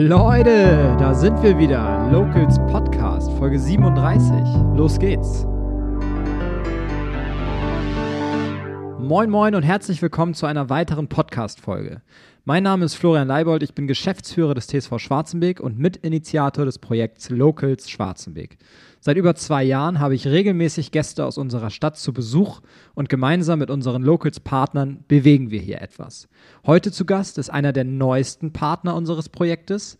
Leute, da sind wir wieder. Locals Podcast, Folge 37. Los geht's. Moin, moin und herzlich willkommen zu einer weiteren Podcast-Folge. Mein Name ist Florian Leibold, ich bin Geschäftsführer des TSV Schwarzenbeek und Mitinitiator des Projekts Locals Schwarzenbeek. Seit über zwei Jahren habe ich regelmäßig Gäste aus unserer Stadt zu Besuch und gemeinsam mit unseren Locals-Partnern bewegen wir hier etwas. Heute zu Gast ist einer der neuesten Partner unseres Projektes.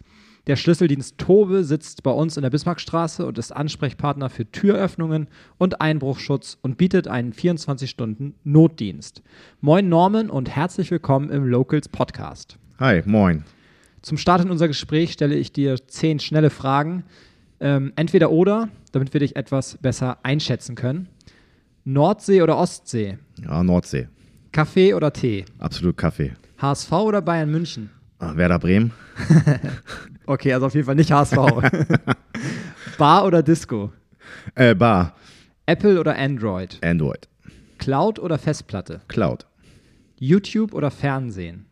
Der Schlüsseldienst Tobe sitzt bei uns in der Bismarckstraße und ist Ansprechpartner für Türöffnungen und Einbruchschutz und bietet einen 24-Stunden-Notdienst. Moin Norman und herzlich willkommen im Locals Podcast. Hi, moin. Zum Start in unser Gespräch stelle ich dir zehn schnelle Fragen, ähm, entweder oder, damit wir dich etwas besser einschätzen können. Nordsee oder Ostsee? Ja, Nordsee. Kaffee oder Tee? Absolut Kaffee. HSV oder Bayern München? Ah, Werder Bremen. okay, also auf jeden Fall nicht HSV. Bar oder Disco? Äh, Bar. Apple oder Android? Android. Cloud oder Festplatte? Cloud. YouTube oder Fernsehen?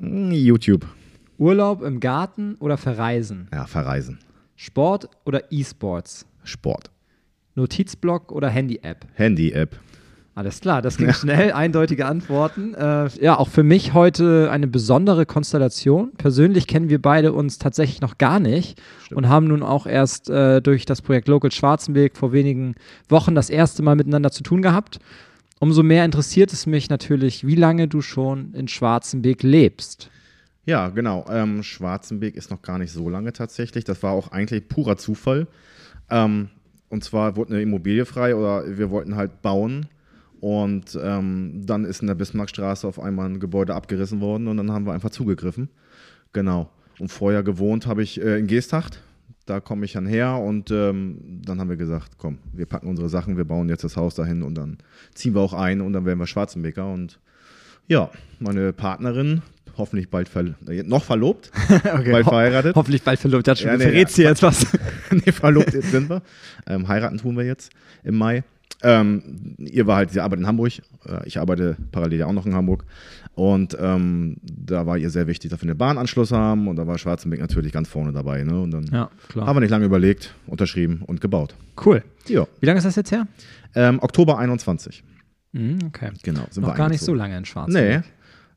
Hm, YouTube. Urlaub im Garten oder verreisen? Ja, verreisen. Sport oder E-Sports? Sport. Notizblock oder Handy-App? Handy-App. Alles klar, das ging schnell, eindeutige Antworten. Äh, ja, auch für mich heute eine besondere Konstellation. Persönlich kennen wir beide uns tatsächlich noch gar nicht Stimmt. und haben nun auch erst äh, durch das Projekt Local Schwarzenberg vor wenigen Wochen das erste Mal miteinander zu tun gehabt. Umso mehr interessiert es mich natürlich, wie lange du schon in Schwarzenberg lebst. Ja, genau. Ähm, Schwarzenberg ist noch gar nicht so lange tatsächlich. Das war auch eigentlich purer Zufall. Ähm, und zwar wurde eine Immobilie frei oder wir wollten halt bauen. Und ähm, dann ist in der Bismarckstraße auf einmal ein Gebäude abgerissen worden und dann haben wir einfach zugegriffen. Genau. Und vorher gewohnt habe ich äh, in Geesthacht. Da komme ich dann her und ähm, dann haben wir gesagt, komm, wir packen unsere Sachen, wir bauen jetzt das Haus dahin und dann ziehen wir auch ein und dann werden wir Schwarzenbeker. Und ja, meine Partnerin, hoffentlich bald ver noch verlobt, okay, bald verheiratet. Ho hoffentlich bald verlobt. Ja, schon, ja, nee, verrätst ja, jetzt was. nee, verlobt sind wir. Ähm, heiraten tun wir jetzt im Mai. Ähm, ihr war halt, sie arbeitet in Hamburg. Äh, ich arbeite parallel ja auch noch in Hamburg. Und ähm, da war ihr sehr wichtig, dass wir einen Bahnanschluss haben. Und da war Schwarzenbeck natürlich ganz vorne dabei. Ne? Und dann ja, haben wir nicht lange überlegt, unterschrieben und gebaut. Cool. Ja. Wie lange ist das jetzt her? Ähm, Oktober 21. Mhm, okay. Genau. Sind Noch gar nicht so lange in Schwarzenbeck.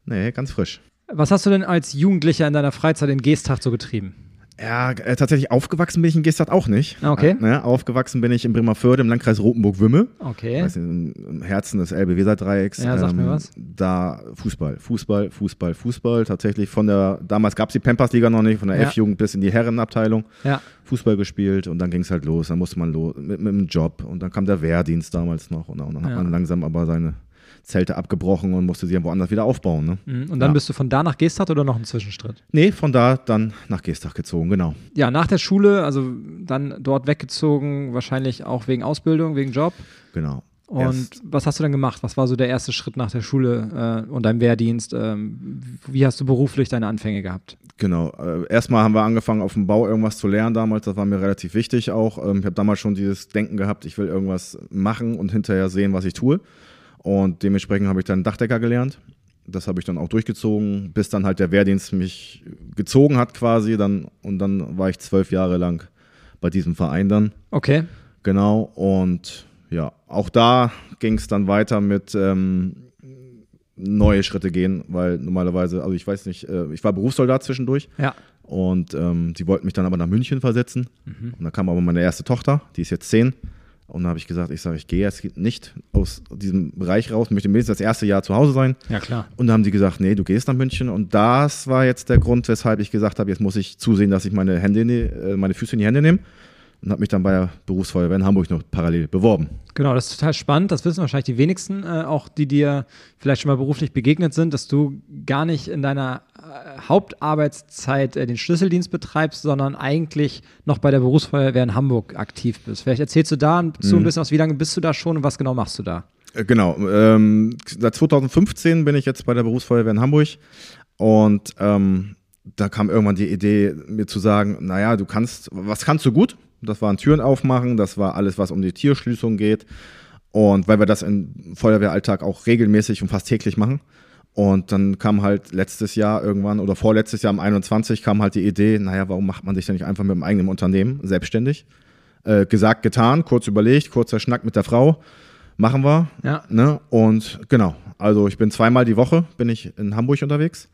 Nee, nee, ganz frisch. Was hast du denn als Jugendlicher in deiner Freizeit in Geesthacht so getrieben? Ja, äh, tatsächlich aufgewachsen bin ich in Gestadt auch nicht. Ah, okay. Äh, ne, aufgewachsen bin ich in Bremerförde im Landkreis Rotenburg-Wümme. Okay. Weiß nicht, Im Herzen des Elbe-Weser-Dreiecks. Ja, sag ähm, mir was. Da Fußball, Fußball, Fußball, Fußball. Tatsächlich von der, damals gab es die Pampers-Liga noch nicht, von der ja. F-Jugend bis in die Herrenabteilung. Ja. Fußball gespielt und dann ging es halt los. Dann musste man los mit, mit dem Job und dann kam der Wehrdienst damals noch und, und dann ja. hat man langsam aber seine Zelte abgebrochen und musste sie dann woanders wieder aufbauen. Ne? Mhm. Und dann ja. bist du von da nach Geesthacht oder noch ein Zwischenstritt? Nee, von da dann nach Geesthacht gezogen, genau. Ja, nach der Schule, also dann dort weggezogen, wahrscheinlich auch wegen Ausbildung, wegen Job. Genau. Und Erst. was hast du dann gemacht? Was war so der erste Schritt nach der Schule äh, und deinem Wehrdienst? Ähm, wie hast du beruflich deine Anfänge gehabt? Genau. Äh, erstmal haben wir angefangen, auf dem Bau irgendwas zu lernen damals. Das war mir relativ wichtig auch. Ähm, ich habe damals schon dieses Denken gehabt, ich will irgendwas machen und hinterher sehen, was ich tue. Und dementsprechend habe ich dann Dachdecker gelernt. Das habe ich dann auch durchgezogen, bis dann halt der Wehrdienst mich gezogen hat quasi. Dann, und dann war ich zwölf Jahre lang bei diesem Verein dann. Okay. Genau. Und ja, auch da ging es dann weiter mit ähm, neue Schritte gehen, weil normalerweise, also ich weiß nicht, äh, ich war Berufssoldat zwischendurch. Ja. Und ähm, sie wollten mich dann aber nach München versetzen. Mhm. Und da kam aber meine erste Tochter, die ist jetzt zehn. Und da habe ich gesagt, ich sage, ich gehe jetzt nicht aus diesem Bereich raus, möchte mindestens das erste Jahr zu Hause sein. Ja, klar. Und da haben die gesagt, nee, du gehst nach München. Und das war jetzt der Grund, weshalb ich gesagt habe, jetzt muss ich zusehen, dass ich meine Hände, äh, meine Füße in die Hände nehme und habe mich dann bei der Berufsfeuerwehr in Hamburg noch parallel beworben. Genau, das ist total spannend. Das wissen wahrscheinlich die wenigsten, äh, auch die dir vielleicht schon mal beruflich begegnet sind, dass du gar nicht in deiner äh, Hauptarbeitszeit äh, den Schlüsseldienst betreibst, sondern eigentlich noch bei der Berufsfeuerwehr in Hamburg aktiv bist. Vielleicht erzählst du da so ein mhm. bisschen aus, wie lange bist du da schon und was genau machst du da? Äh, genau, ähm, seit 2015 bin ich jetzt bei der Berufsfeuerwehr in Hamburg und ähm, da kam irgendwann die Idee, mir zu sagen, naja, du kannst, was kannst du gut? Das waren Türen aufmachen, das war alles, was um die Tierschließung geht. Und weil wir das im Feuerwehralltag auch regelmäßig und fast täglich machen. Und dann kam halt letztes Jahr irgendwann oder vorletztes Jahr am 21 kam halt die Idee, naja, warum macht man sich denn nicht einfach mit dem eigenen Unternehmen selbstständig? Äh, gesagt, getan, kurz überlegt, kurzer Schnack mit der Frau. Machen wir. Ja. Ne? Und genau, also ich bin zweimal die Woche, bin ich in Hamburg unterwegs.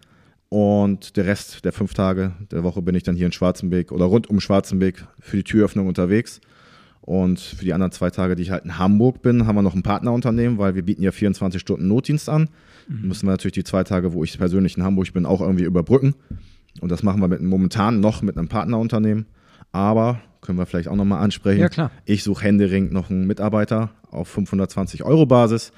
Und der Rest der fünf Tage der Woche bin ich dann hier in Schwarzenberg oder rund um Schwarzenberg für die Türöffnung unterwegs. Und für die anderen zwei Tage, die ich halt in Hamburg bin, haben wir noch ein Partnerunternehmen, weil wir bieten ja 24 Stunden Notdienst an. Mhm. Müssen wir natürlich die zwei Tage, wo ich persönlich in Hamburg bin, auch irgendwie überbrücken. Und das machen wir mit, momentan noch mit einem Partnerunternehmen. Aber können wir vielleicht auch nochmal ansprechen. Ja, klar. Ich suche händeringend noch einen Mitarbeiter auf 520 Euro Basis.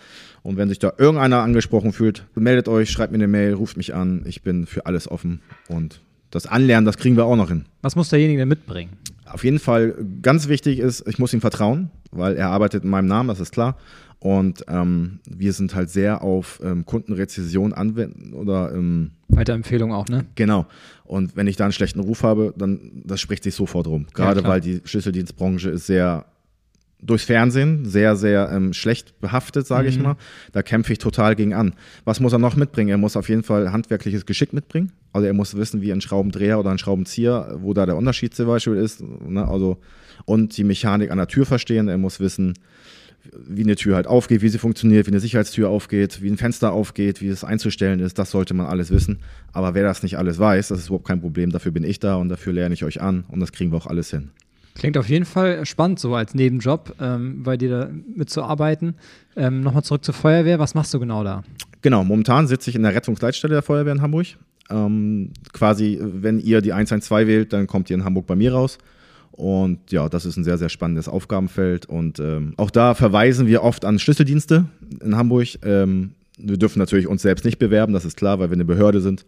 Und wenn sich da irgendeiner angesprochen fühlt, meldet euch, schreibt mir eine Mail, ruft mich an. Ich bin für alles offen. Und das Anlernen, das kriegen wir auch noch hin. Was muss derjenige denn mitbringen? Auf jeden Fall ganz wichtig ist, ich muss ihm vertrauen, weil er arbeitet in meinem Namen, das ist klar. Und ähm, wir sind halt sehr auf ähm, Kundenrezession anwenden oder ähm, Weiterempfehlung auch, ne? Genau. Und wenn ich da einen schlechten Ruf habe, dann das spricht sich sofort rum. Gerade ja, weil die Schlüsseldienstbranche ist sehr durchs Fernsehen sehr, sehr ähm, schlecht behaftet, sage mhm. ich mal. Da kämpfe ich total gegen an. Was muss er noch mitbringen? Er muss auf jeden Fall handwerkliches Geschick mitbringen. Also er muss wissen, wie ein Schraubendreher oder ein Schraubenzieher, wo da der Unterschied zum Beispiel ist. Ne? Also, und die Mechanik an der Tür verstehen. Er muss wissen, wie eine Tür halt aufgeht, wie sie funktioniert, wie eine Sicherheitstür aufgeht, wie ein Fenster aufgeht, wie es einzustellen ist. Das sollte man alles wissen. Aber wer das nicht alles weiß, das ist überhaupt kein Problem. Dafür bin ich da und dafür lerne ich euch an und das kriegen wir auch alles hin. Klingt auf jeden Fall spannend, so als Nebenjob ähm, bei dir da mitzuarbeiten. Ähm, Nochmal zurück zur Feuerwehr. Was machst du genau da? Genau, momentan sitze ich in der Rettungsleitstelle der Feuerwehr in Hamburg. Ähm, quasi, wenn ihr die 112 wählt, dann kommt ihr in Hamburg bei mir raus. Und ja, das ist ein sehr, sehr spannendes Aufgabenfeld. Und ähm, auch da verweisen wir oft an Schlüsseldienste in Hamburg. Ähm, wir dürfen natürlich uns selbst nicht bewerben, das ist klar, weil wir eine Behörde sind.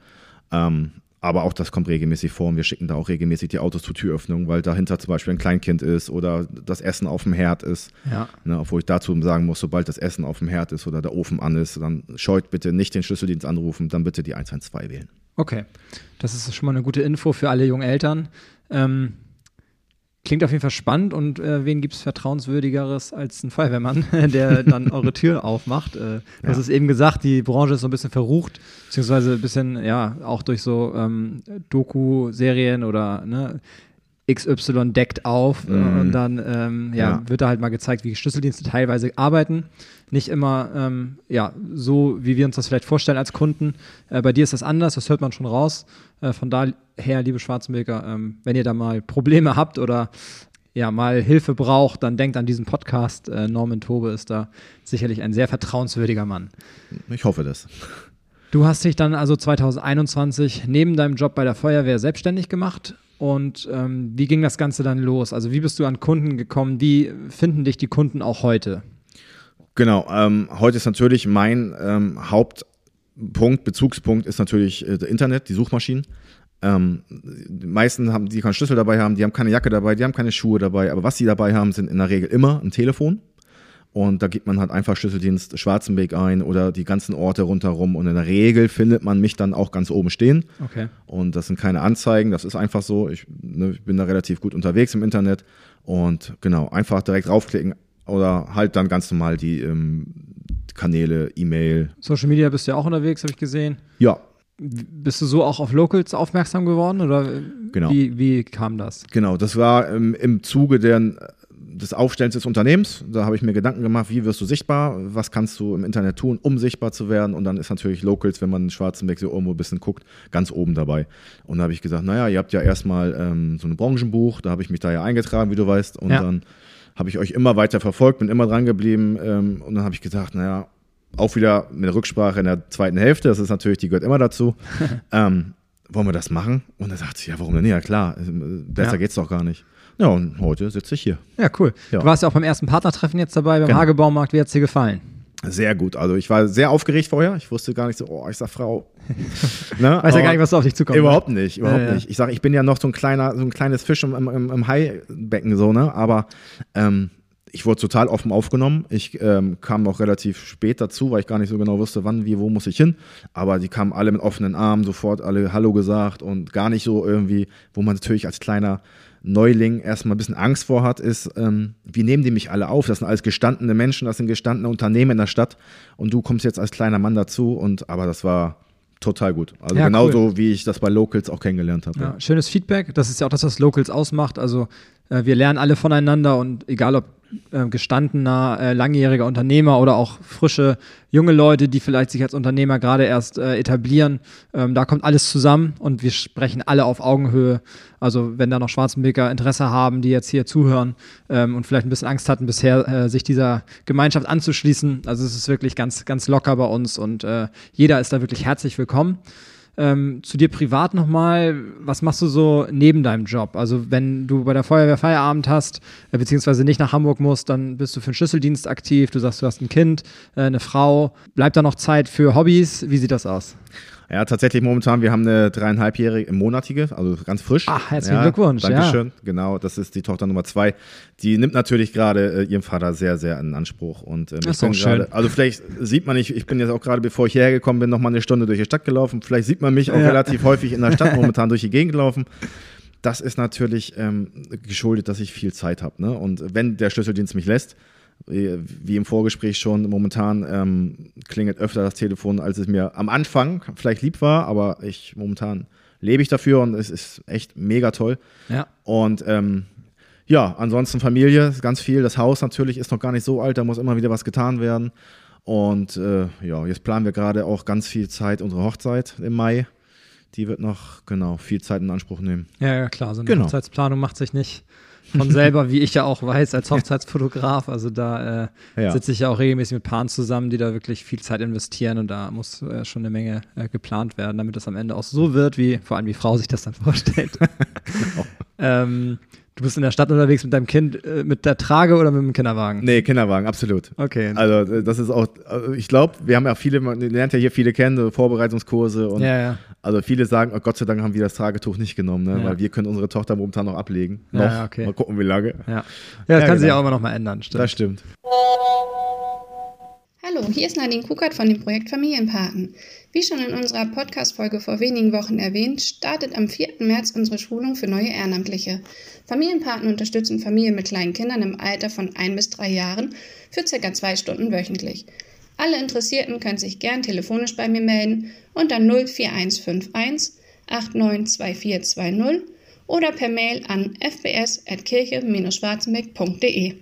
Ähm, aber auch das kommt regelmäßig vor und wir schicken da auch regelmäßig die Autos zur Türöffnung, weil dahinter zum Beispiel ein Kleinkind ist oder das Essen auf dem Herd ist. Ja. Ne, obwohl ich dazu sagen muss, sobald das Essen auf dem Herd ist oder der Ofen an ist, dann scheut bitte nicht den Schlüsseldienst anrufen, dann bitte die 112 wählen. Okay, das ist schon mal eine gute Info für alle jungen Eltern. Ähm, Klingt auf jeden Fall spannend und äh, wen gibt es vertrauenswürdigeres als ein Feuerwehrmann, der dann eure Tür aufmacht? Äh, du ja. hast es eben gesagt, die Branche ist so ein bisschen verrucht, beziehungsweise ein bisschen, ja, auch durch so ähm, Doku-Serien oder ne, XY deckt auf äh, mhm. und dann ähm, ja, ja, wird da halt mal gezeigt, wie Schlüsseldienste teilweise arbeiten. Nicht immer ähm, ja, so, wie wir uns das vielleicht vorstellen als Kunden. Äh, bei dir ist das anders, das hört man schon raus. Äh, von daher, liebe Schwarzenberger, ähm, wenn ihr da mal Probleme habt oder ja, mal Hilfe braucht, dann denkt an diesen Podcast. Äh, Norman Tobe ist da sicherlich ein sehr vertrauenswürdiger Mann. Ich hoffe das. Du hast dich dann also 2021 neben deinem Job bei der Feuerwehr selbstständig gemacht und ähm, wie ging das Ganze dann los? Also wie bist du an Kunden gekommen? Wie finden dich die Kunden auch heute? Genau, ähm, heute ist natürlich mein ähm, Hauptpunkt, Bezugspunkt ist natürlich äh, das Internet, die Suchmaschinen. Ähm, die meisten haben, die keinen Schlüssel dabei haben, die haben keine Jacke dabei, die haben keine Schuhe dabei, aber was sie dabei haben, sind in der Regel immer ein Telefon und da gibt man halt einfach Schlüsseldienst Schwarzenberg ein oder die ganzen Orte rundherum. Und in der Regel findet man mich dann auch ganz oben stehen. Okay. Und das sind keine Anzeigen, das ist einfach so. Ich, ne, ich bin da relativ gut unterwegs im Internet. Und genau, einfach direkt draufklicken oder halt dann ganz normal die ähm, Kanäle, E-Mail. Social Media bist du ja auch unterwegs, habe ich gesehen. Ja, bist du so auch auf Locals aufmerksam geworden oder genau. wie, wie kam das? Genau, das war ähm, im Zuge der des Aufstellens des Unternehmens. Da habe ich mir Gedanken gemacht, wie wirst du sichtbar, was kannst du im Internet tun, um sichtbar zu werden. Und dann ist natürlich Locals, wenn man in Schwarzenberg so irgendwo ein bisschen guckt, ganz oben dabei. Und da habe ich gesagt, naja, ihr habt ja erstmal ähm, so ein Branchenbuch, da habe ich mich da ja eingetragen, wie du weißt. Und ja. dann habe ich euch immer weiter verfolgt, bin immer dran geblieben. Ähm, und dann habe ich gesagt, naja, auch wieder mit der Rücksprache in der zweiten Hälfte, das ist natürlich, die gehört immer dazu. ähm, wollen wir das machen? Und er sagt sie, ja, warum denn? Ja, klar, besser ja. geht's doch gar nicht. Ja, und heute sitze ich hier. Ja, cool. Ja. Du warst ja auch beim ersten Partnertreffen jetzt dabei, beim genau. Hagebaumarkt. Wie hat es dir gefallen? Sehr gut. Also ich war sehr aufgeregt vorher. Ich wusste gar nicht so, oh, ich sag Frau. ne? Weiß ja gar nicht, was auf dich zukommt. Ne? Überhaupt nicht, überhaupt ja, nicht. Ich sage, ich bin ja noch so ein kleiner, so ein kleines Fisch im, im, im Haibecken so, ne? Aber ähm, ich wurde total offen aufgenommen. Ich ähm, kam noch relativ spät dazu, weil ich gar nicht so genau wusste, wann, wie, wo muss ich hin. Aber die kamen alle mit offenen Armen, sofort alle Hallo gesagt und gar nicht so irgendwie, wo man natürlich als kleiner Neuling erstmal ein bisschen Angst vor hat, ist, ähm, wie nehmen die mich alle auf? Das sind alles gestandene Menschen, das sind gestandene Unternehmen in der Stadt und du kommst jetzt als kleiner Mann dazu und aber das war total gut. Also Ja, genauso cool. wie ich das bei Locals auch kennengelernt habe. Ja, schönes Feedback. Das ist ja auch das, was Locals ausmacht. Also wir lernen alle voneinander und egal ob äh, gestandener, äh, langjähriger Unternehmer oder auch frische, junge Leute, die vielleicht sich als Unternehmer gerade erst äh, etablieren, ähm, da kommt alles zusammen und wir sprechen alle auf Augenhöhe. Also wenn da noch Schwarzenbeker Interesse haben, die jetzt hier zuhören ähm, und vielleicht ein bisschen Angst hatten bisher, äh, sich dieser Gemeinschaft anzuschließen. Also es ist wirklich ganz, ganz locker bei uns und äh, jeder ist da wirklich herzlich willkommen. Ähm, zu dir privat nochmal, was machst du so neben deinem Job? Also wenn du bei der Feuerwehr Feierabend hast, äh, beziehungsweise nicht nach Hamburg musst, dann bist du für den Schlüsseldienst aktiv, du sagst, du hast ein Kind, äh, eine Frau. Bleibt da noch Zeit für Hobbys? Wie sieht das aus? Ja, tatsächlich momentan, wir haben eine dreieinhalbjährige, monatige, also ganz frisch. Ach, herzlichen ja, Glückwunsch, ja. Dankeschön, genau, das ist die Tochter Nummer zwei. Die nimmt natürlich gerade äh, ihren Vater sehr, sehr in Anspruch. Und, ähm, Das ist ich doch schön. gerade- Also vielleicht sieht man nicht, ich bin jetzt auch gerade, bevor ich hierher gekommen bin, noch mal eine Stunde durch die Stadt gelaufen. Vielleicht sieht man mich auch Ja. relativ häufig in der Stadt momentan durch die Gegend laufen. Das ist natürlich ähm, geschuldet, dass ich viel Zeit habe. Ne? Und wenn der Schlüsseldienst mich lässt, wie im Vorgespräch schon, momentan ähm, klingelt öfter das Telefon, als es mir am Anfang vielleicht lieb war, aber ich momentan lebe ich dafür und es ist echt mega toll. Ja. Und ähm, ja, ansonsten Familie, ganz viel. Das Haus natürlich ist noch gar nicht so alt, da muss immer wieder was getan werden. Und äh, ja, jetzt planen wir gerade auch ganz viel Zeit, unsere Hochzeit im Mai. Die wird noch, genau, viel Zeit in Anspruch nehmen. Ja, ja, klar. So eine Genau. Hochzeitsplanung macht sich nicht von selber, wie ich ja auch weiß, als Hochzeitsfotograf. Also da äh, Ja. sitze ich ja auch regelmäßig mit Paaren zusammen, die da wirklich viel Zeit investieren und da muss äh, schon eine Menge äh, geplant werden, damit das am Ende auch so wird, wie vor allem die Frau sich das dann vorstellt. ähm, du bist in der Stadt unterwegs mit deinem Kind, äh, mit der Trage oder mit dem Kinderwagen? Nee, Kinderwagen, absolut. Okay. Also äh, das ist auch, also ich glaube, wir haben ja viele, man lernt ja hier viele kennen, so Vorbereitungskurse und ja, ja. also viele sagen, oh Gott sei Dank haben wir das Tragetuch nicht genommen, ne? Ja. weil wir können unsere Tochter momentan noch ablegen. Ja, Noch. ja, okay. Mal gucken, wie lange. Ja, ja das Ja, kann sich genau. ja auch immer noch mal ändern, stimmt. Das stimmt. Hallo, hier ist Nadine Kukert von dem Projekt Familienpaten. Wie schon in unserer Podcast-Folge vor wenigen Wochen erwähnt, startet am 4. März unsere Schulung für neue Ehrenamtliche. Familienpaten unterstützen Familien mit kleinen Kindern im Alter von ein bis drei Jahren für circa zwei Stunden wöchentlich. Alle Interessierten können sich gern telefonisch bei mir melden unter 04151 892420 oder per Mail an fbs.kirche-schwarzenbeck.de.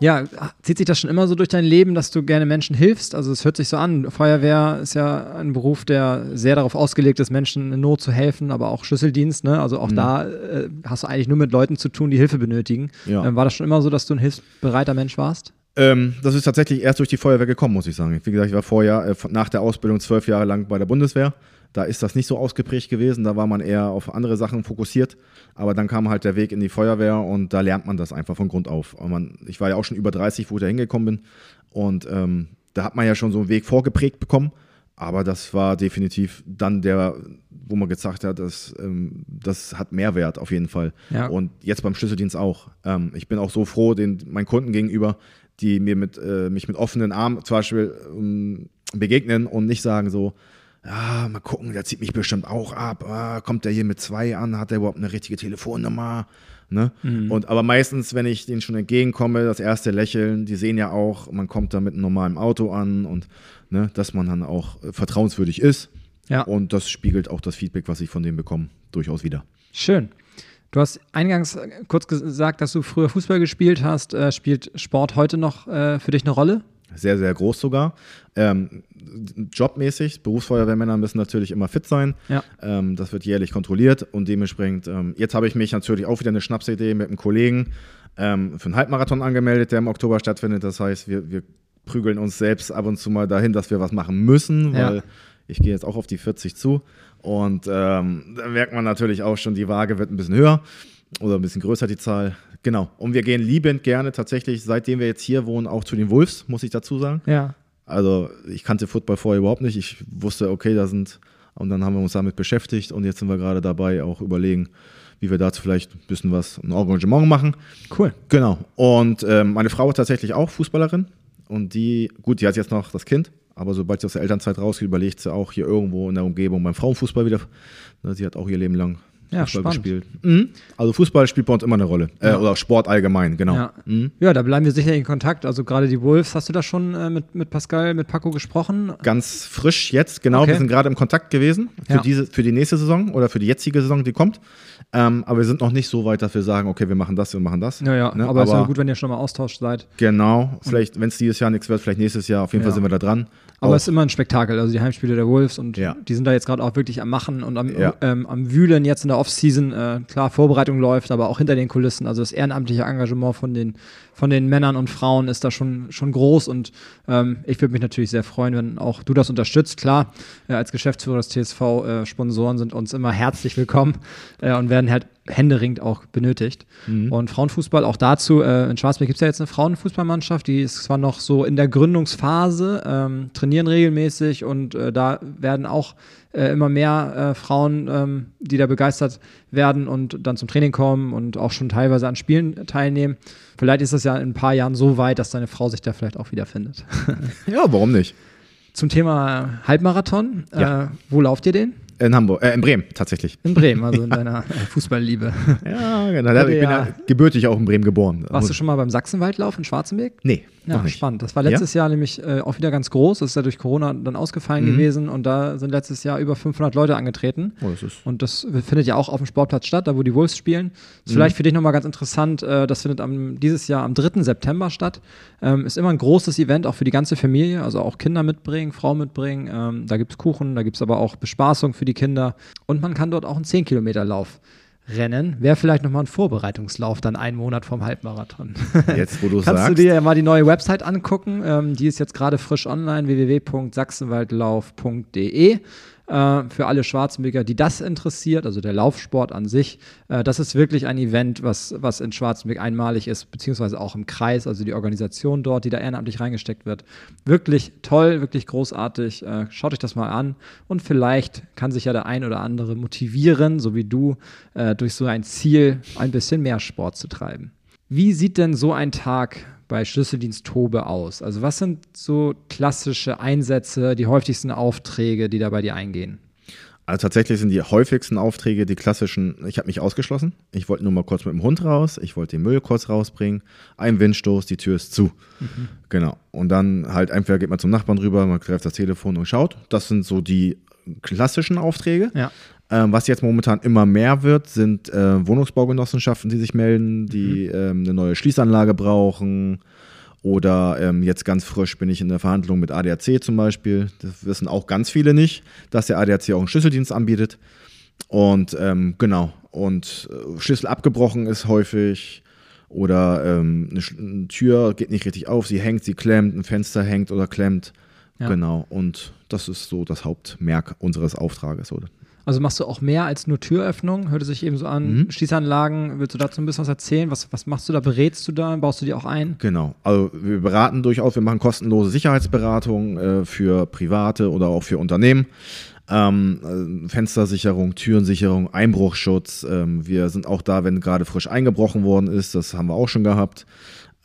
Ja, zieht sich das schon immer so durch dein Leben, dass du gerne Menschen hilfst? Also es hört sich so an. Feuerwehr ist ja ein Beruf, der sehr darauf ausgelegt ist, Menschen in Not zu helfen, aber auch Schlüsseldienst, ne? Also auch da äh, hast du eigentlich nur mit Leuten zu tun, die Hilfe benötigen. Ja. Ähm, war das schon immer so, dass du ein hilfsbereiter Mensch warst? Ähm, das ist tatsächlich erst durch die Feuerwehr gekommen, muss ich sagen. Wie gesagt, ich war vorher, äh, nach der Ausbildung zwölf Jahre lang bei der Bundeswehr. Da ist das nicht so ausgeprägt gewesen, da war man eher auf andere Sachen fokussiert. Aber dann kam halt der Weg in die Feuerwehr und da lernt man das einfach von Grund auf. Man, ich war ja auch schon über 30, wo ich da hingekommen bin. Und ähm, da hat man ja schon so einen Weg vorgeprägt bekommen. Aber das war definitiv dann der, wo man gesagt hat, das, ähm, das hat Mehrwert auf jeden Fall. Ja. Und jetzt beim Schlüsseldienst auch. Ähm, ich bin auch so froh, den meinen Kunden gegenüber, die mir mit, äh, mich mit offenen Armen zum Beispiel ähm, begegnen und nicht sagen so, ja, mal gucken, der zieht mich bestimmt auch ab. Ah, kommt der hier mit zwei an? Hat der überhaupt eine richtige Telefonnummer? Ne? Und aber meistens, wenn ich denen schon entgegenkomme, das erste Lächeln, die sehen ja auch, man kommt da mit einem normalen Auto an und ne, dass man dann auch äh, vertrauenswürdig ist. Ja. Und das spiegelt auch das Feedback, was ich von denen bekomme, durchaus wieder. Schön. Du hast eingangs äh, kurz gesagt, dass du früher Fußball gespielt hast. Äh, spielt Sport heute noch äh, für dich eine Rolle? sehr, sehr groß sogar. Ähm, jobmäßig, Berufsfeuerwehrmänner müssen natürlich immer fit sein. Ja. Ähm, das wird jährlich kontrolliert und dementsprechend, ähm, jetzt habe ich mich natürlich auch wieder eine Schnapsidee mit einem Kollegen ähm, für einen Halbmarathon angemeldet, der im Oktober stattfindet. Das heißt, wir, wir prügeln uns selbst ab und zu mal dahin, dass wir was machen müssen, Ja. weil ich gehe jetzt auch auf die 40 zu. Und ähm, da merkt man natürlich auch schon, die Waage wird ein bisschen höher oder ein bisschen größer, die Zahl. Genau. Und wir gehen liebend gerne tatsächlich, seitdem wir jetzt hier wohnen, auch zu den Wolves, muss ich dazu sagen. Ja. Also ich kannte Football vorher überhaupt nicht. Ich wusste, okay, da sind, und dann haben wir uns damit beschäftigt und jetzt sind wir gerade dabei, auch überlegen, wie wir dazu vielleicht ein bisschen was, ein Engagement machen. Cool. Genau. Und ähm, meine Frau ist tatsächlich auch Fußballerin und die, gut, die hat jetzt noch das Kind, aber sobald sie aus der Elternzeit rausgeht, überlegt sie auch hier irgendwo in der Umgebung beim Frauenfußball wieder. Ne, Sie hat auch ihr Leben lang Ja, Fußball spannend. gespielt. Mhm. Also Fußball spielt bei uns immer eine Rolle. Äh, Ja. Oder Sport allgemein, genau. Ja. Mhm. ja, da bleiben wir sicher in Kontakt. Also gerade die Wolves, hast du da schon äh, mit, mit Pascal, mit Paco gesprochen? Ganz frisch jetzt, genau. Okay. Wir sind gerade im Kontakt gewesen für, Ja. diese, für die nächste Saison oder für die jetzige Saison, die kommt. Ähm, aber wir sind noch nicht so weit, dass wir sagen, okay, wir machen das, wir machen das. Ja, ja, Ne? aber, ist ja gut, wenn ihr schon mal austauscht seid. Genau, vielleicht, wenn es dieses Jahr nichts wird, vielleicht nächstes Jahr, auf jeden. Fall sind wir da dran. Aber Auch- es ist immer ein Spektakel, also die Heimspiele der Wolves und Ja. die sind da jetzt gerade auch wirklich am Machen und am, Ja. ähm, am Wühlen jetzt in der Offseason. Äh, klar, Vorbereitung läuft, aber auch hinter den Kulissen. Also das ehrenamtliche Engagement von den, von den Männern und Frauen ist da schon, schon groß und ähm, ich würde mich natürlich sehr freuen, wenn auch du das unterstützt. Klar, äh, als Geschäftsführer des TSV, äh, Sponsoren sind uns immer herzlich willkommen äh, und werden halt händeringend auch benötigt. Und Frauenfußball auch dazu, äh, in Schwarzberg gibt es ja jetzt eine Frauenfußballmannschaft, die ist zwar noch so in der Gründungsphase, ähm, trainieren regelmäßig und äh, da werden auch äh, immer mehr äh, Frauen, ähm, die da begeistert werden und dann zum Training kommen und auch schon teilweise an Spielen teilnehmen. Vielleicht ist das ja in ein paar Jahren so weit, dass deine Frau sich da vielleicht auch wiederfindet. ja, warum nicht? Zum Thema Halbmarathon, Ja. äh, wo lauft ihr den? In Hamburg, äh, in Bremen tatsächlich. In Bremen, also in deiner Fußballliebe. Ja, genau. Ich bin ja- ja gebürtig auch in Bremen geboren. Warst du schon mal beim Sachsenwaldlauf in Schwarzenberg? Nee, Ja, noch nicht. spannend. Das war letztes Jahr nämlich äh, auch wieder ganz groß. Das ist ja durch Corona dann ausgefallen Mhm. gewesen und da sind letztes Jahr über 500 Leute angetreten. Oh, das ist Und das findet ja auch auf dem Sportplatz statt, da wo die Wolves spielen. Ist Mhm. vielleicht für dich nochmal ganz interessant, äh, das findet am, dieses Jahr am 3. September statt. Ähm, ist immer ein großes Event, auch für die ganze Familie, also auch Kinder mitbringen, Frau mitbringen. Ähm, da gibt es Kuchen, da gibt es aber auch Bespaßung für die Kinder. Und man kann dort auch einen 10-Kilometer-Lauf rennen. Wäre vielleicht nochmal ein Vorbereitungslauf, dann einen Monat vom Halbmarathon. jetzt, wo du Kannst sagst. du dir ja mal die neue Website angucken. Ähm, die ist jetzt gerade frisch online, www.sachsenwaldlauf.de. Äh, für alle Schwarzenberger, die das interessiert, also der Laufsport an sich. Äh, das ist wirklich ein Event, was, was in Schwarzenberg einmalig ist, beziehungsweise auch im Kreis, also die Organisation dort, die da ehrenamtlich reingesteckt wird. Wirklich toll, wirklich großartig. Äh, schaut euch das mal an und vielleicht kann sich ja der ein oder andere motivieren, so wie du, äh, durch so ein Ziel ein bisschen mehr Sport zu treiben. Wie sieht denn so ein Tag bei Schlüsseldienst Tobe aus? Also was sind so klassische Einsätze, die häufigsten Aufträge, die da bei dir eingehen? Also tatsächlich sind die häufigsten Aufträge die klassischen, ich habe mich ausgeschlossen. Ich wollte nur mal kurz mit dem Hund raus, ich wollte den Müll kurz rausbringen, ein Windstoß, die Tür ist zu. Genau. Und dann halt entweder geht man zum Nachbarn rüber, man greift das Telefon und schaut. Das sind so die klassischen Aufträge. Ja. Ähm, was jetzt momentan immer mehr wird, sind äh, Wohnungsbaugenossenschaften, die sich melden, die ähm, eine neue Schließanlage brauchen. Oder ähm, jetzt ganz frisch bin ich in der Verhandlung mit ADAC zum Beispiel. Das wissen auch ganz viele nicht, dass der ADAC auch einen Schlüsseldienst anbietet. Und ähm, genau, und äh, Schlüssel abgebrochen ist häufig. Oder ähm, eine, eine Tür geht nicht richtig auf, sie hängt, sie klemmt, ein Fenster hängt oder klemmt. Ja. Genau, und das ist so das Hauptmerk unseres Auftrages. Oder? Also machst du auch mehr als nur Türöffnung? Hörte sich eben so an. Mhm. Schließanlagen, willst du dazu ein bisschen was erzählen? Was, was machst du da? Berätst du da? Baust du die auch ein? Genau. Also wir beraten durchaus, wir machen kostenlose Sicherheitsberatung äh, für Private oder auch für Unternehmen. Ähm, äh, Fenstersicherung, Türensicherung, Einbruchschutz. Ähm, wir sind auch da, wenn gerade frisch eingebrochen worden ist. Das haben wir auch schon gehabt.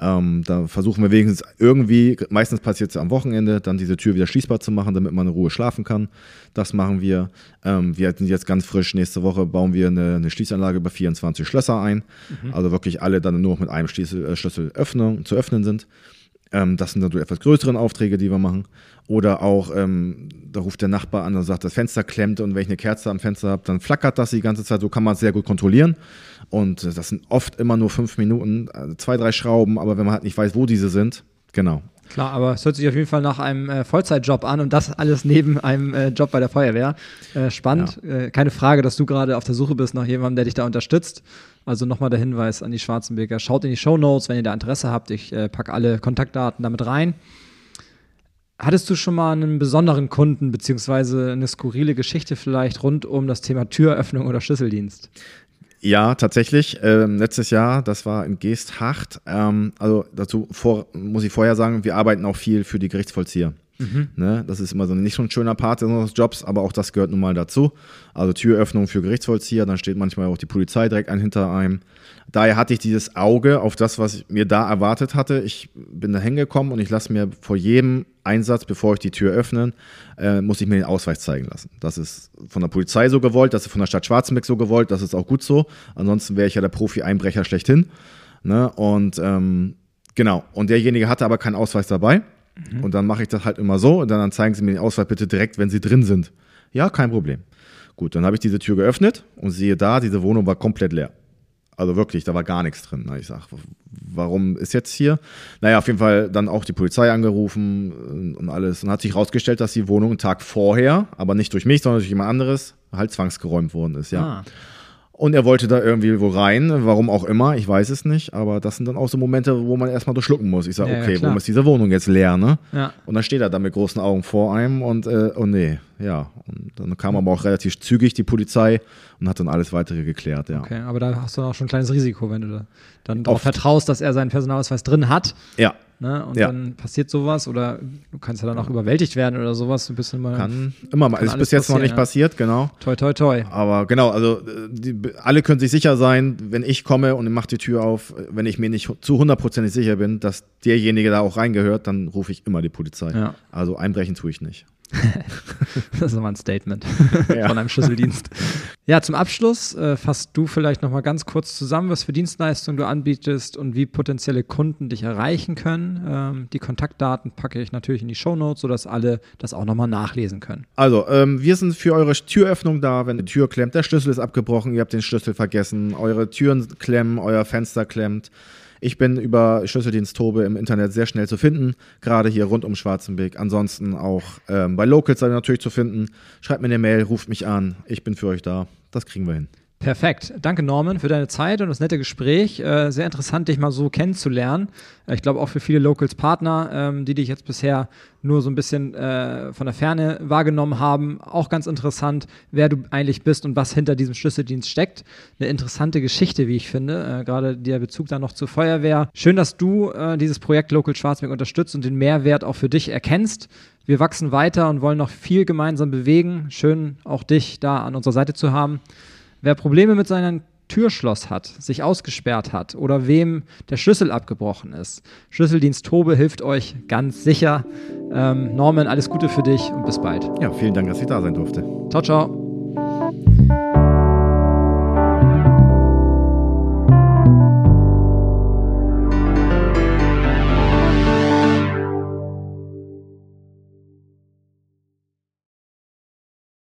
Ähm, da versuchen wir wenigstens irgendwie, meistens passiert es am Wochenende, dann diese Tür wieder schließbar zu machen, damit man in Ruhe schlafen kann. Das machen wir. Ähm, wir sind jetzt ganz frisch, nächste Woche bauen wir eine, eine Schließanlage über 24 Schlösser ein. Also wirklich alle dann nur noch mit einem Schlüssel, äh, Schlüssel öffnen, zu öffnen sind. Ähm, das sind dann so etwas größeren Aufträge, die wir machen. Oder auch, ähm, da ruft der Nachbar an und sagt, das Fenster klemmt und wenn ich eine Kerze am Fenster habe, dann flackert das die ganze Zeit. So kann man es sehr gut kontrollieren. Und das sind oft immer nur fünf Minuten, also zwei, drei Schrauben, aber wenn man halt nicht weiß, wo diese sind, genau. Klar, aber es hört sich auf jeden Fall nach einem äh, Vollzeitjob an und das alles neben einem äh, Job bei der Feuerwehr. Äh, spannend. Äh, keine Frage, dass du gerade auf der Suche bist nach jemandem, der dich da unterstützt. Also nochmal der Hinweis an die Schwarzenberger. Schaut in die Show Notes, wenn ihr da Interesse habt. Ich äh, packe alle Kontaktdaten damit rein. Hattest du schon mal einen besonderen Kunden, beziehungsweise eine skurrile Geschichte vielleicht rund um das Thema Türöffnung oder Schlüsseldienst? Ja, tatsächlich. Ähm, letztes Jahr, das war in Geesthacht. Ähm, also dazu vor, muss ich vorher sagen, wir arbeiten auch viel für die Gerichtsvollzieher. Ne? Das ist immer so nicht schon ein schöner Part unseres Jobs, aber auch das gehört nun mal dazu. Also Türöffnung für Gerichtsvollzieher, dann steht manchmal auch die Polizei direkt ein hinter einem. Daher hatte ich dieses Auge auf das, was ich mir da erwartet hatte. Ich bin da hingekommen und ich lasse mir vor jedem Einsatz, bevor ich die Tür öffne, äh, muss ich mir den Ausweis zeigen lassen. Das ist von der Polizei so gewollt, das ist von der Stadt Schwarzenberg so gewollt, das ist auch gut so. Ansonsten wäre ich ja der Profi-Einbrecher schlechthin. Ne? Und ähm, genau, und derjenige hatte aber keinen Ausweis dabei. Mhm. Und dann mache ich das halt immer so und dann zeigen Sie mir den Ausweis bitte direkt, wenn Sie drin sind. Ja, kein Problem. Gut, dann habe ich diese Tür geöffnet und sehe da, diese Wohnung war komplett leer. Also wirklich, da war gar nichts drin. Ich sage, warum ist jetzt hier? Naja, auf jeden Fall dann auch die Polizei angerufen und alles. Und hat sich herausgestellt, dass die Wohnung einen Tag vorher, aber nicht durch mich, sondern durch jemand anderes, halt zwangsgeräumt worden ist, ja. Ah. Und er wollte da irgendwie wo rein, warum auch immer, ich weiß es nicht, aber das sind dann auch so Momente, wo man erstmal durchschlucken muss. Ich sage, ja, okay, ja, warum ist diese Wohnung jetzt leer, ne? Ja. Und dann steht er da mit großen Augen vor einem und, äh, oh nee, ja. Und dann kam aber auch relativ zügig die Polizei und hat dann alles weitere geklärt, ja. Okay, aber da hast du auch schon ein kleines Risiko, wenn du da dann darauf vertraust, dass er seinen Personalausweis drin hat. Ja. Ne? Und ja. dann passiert sowas oder du kannst ja dann auch überwältigt werden oder sowas. Du bist immer, kann immer mal. Ist bis jetzt noch nicht ja. passiert, genau. Toi, toi, toi. Aber genau, also die, alle können sich sicher sein, wenn ich komme und mache die Tür auf, wenn ich mir nicht zu hundertprozentig sicher bin, dass derjenige da auch reingehört, dann rufe ich immer die Polizei. Ja. Also einbrechen tue ich nicht. das ist nochmal ein Statement ja. von einem Schlüsseldienst. Ja, zum Abschluss äh, fasst du vielleicht nochmal ganz kurz zusammen, was für Dienstleistungen du anbietest und wie potenzielle Kunden dich erreichen können. Ähm, die Kontaktdaten packe ich natürlich in die Shownotes, sodass alle das auch nochmal nachlesen können. Also, ähm, wir sind für eure Türöffnung da, wenn die Tür klemmt, der Schlüssel ist abgebrochen, ihr habt den Schlüssel vergessen, eure Türen klemmen, euer Fenster klemmt ich bin über Schlüsseldienst Tobe im Internet sehr schnell zu finden, gerade hier rund um Schwarzenberg. Ansonsten auch ähm, bei Locals natürlich zu finden. Schreibt mir eine Mail, ruft mich an. Ich bin für euch da. Das kriegen wir hin. Perfekt. Danke, Norman, für deine Zeit und das nette Gespräch. Äh, sehr interessant, dich mal so kennenzulernen. Äh, ich glaube auch für viele Locals-Partner, ähm, die dich jetzt bisher nur so ein bisschen äh, von der Ferne wahrgenommen haben, auch ganz interessant, wer du eigentlich bist und was hinter diesem Schlüsseldienst steckt. Eine interessante Geschichte, wie ich finde. Äh, Gerade der Bezug da noch zur Feuerwehr. Schön, dass du dieses Projekt Local Schwarzberg unterstützt und den Mehrwert auch für dich erkennst. Wir wachsen weiter und wollen noch viel gemeinsam bewegen. Schön, auch dich da an unserer Seite zu haben. Wer Probleme mit seinem Türschloss hat, sich ausgesperrt hat oder wem der Schlüssel abgebrochen ist, Schlüsseldienst Tobe hilft euch ganz sicher. Ähm, Norman, alles Gute für dich und bis bald. Ja, vielen Dank, dass ich da sein durfte. Ciao, ciao.